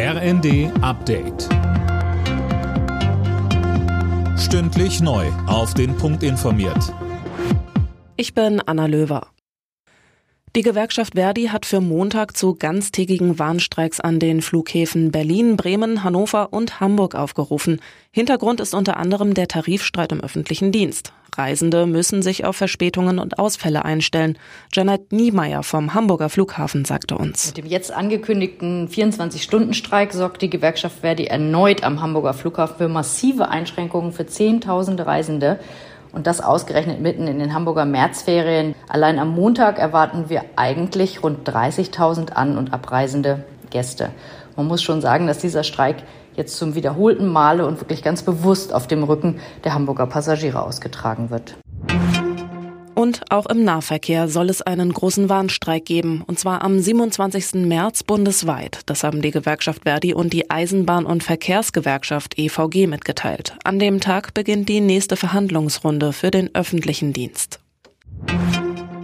RND Update. Stündlich neu. Auf den Punkt informiert. Ich bin Anna Löwer. Die Gewerkschaft Verdi hat für Montag zu ganztägigen Warnstreiks an den Flughäfen Berlin, Bremen, Hannover und Hamburg aufgerufen. Hintergrund ist unter anderem der Tarifstreit im öffentlichen Dienst. Reisende müssen sich auf Verspätungen und Ausfälle einstellen. Janet Niemeyer vom Hamburger Flughafen sagte uns. Mit dem jetzt angekündigten 24-Stunden-Streik sorgt die Gewerkschaft Verdi erneut am Hamburger Flughafen für massive Einschränkungen für Zehntausende Reisende. Und das ausgerechnet mitten in den Hamburger Märzferien. Allein am Montag erwarten wir eigentlich rund 30.000 an- und abreisende Gäste. Man muss schon sagen, dass dieser Streik jetzt zum wiederholten Male und wirklich ganz bewusst auf dem Rücken der Hamburger Passagiere ausgetragen wird. Und auch im Nahverkehr soll es einen großen Warnstreik geben, und zwar am 27. März bundesweit. Das haben die Gewerkschaft Verdi und die Eisenbahn- und Verkehrsgewerkschaft EVG mitgeteilt. An dem Tag beginnt die nächste Verhandlungsrunde für den öffentlichen Dienst.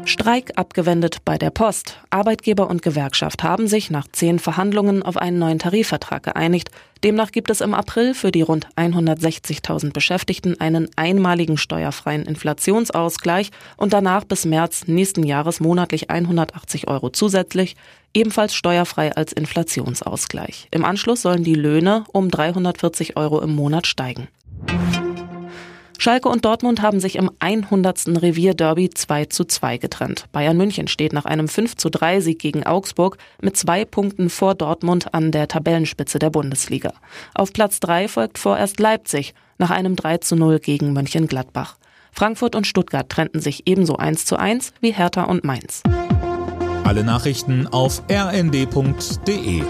Streik abgewendet bei der Post. Arbeitgeber und Gewerkschaft haben sich nach zehn Verhandlungen auf einen neuen Tarifvertrag geeinigt. Demnach gibt es im April für die rund 160.000 Beschäftigten einen einmaligen steuerfreien Inflationsausgleich und danach bis März nächsten Jahres monatlich 180 Euro zusätzlich, ebenfalls steuerfrei als Inflationsausgleich. Im Anschluss sollen die Löhne um 340 Euro im Monat steigen. Schalke und Dortmund haben sich im 100. Revierderby 2 zu 2 getrennt. Bayern München steht nach einem 5 zu 3 Sieg gegen Augsburg mit zwei Punkten vor Dortmund an der Tabellenspitze der Bundesliga. Auf Platz 3 folgt vorerst Leipzig nach einem 3 zu 0 gegen Mönchengladbach. Frankfurt und Stuttgart trennten sich ebenso 1 zu 1 wie Hertha und Mainz. Alle Nachrichten auf rnd.de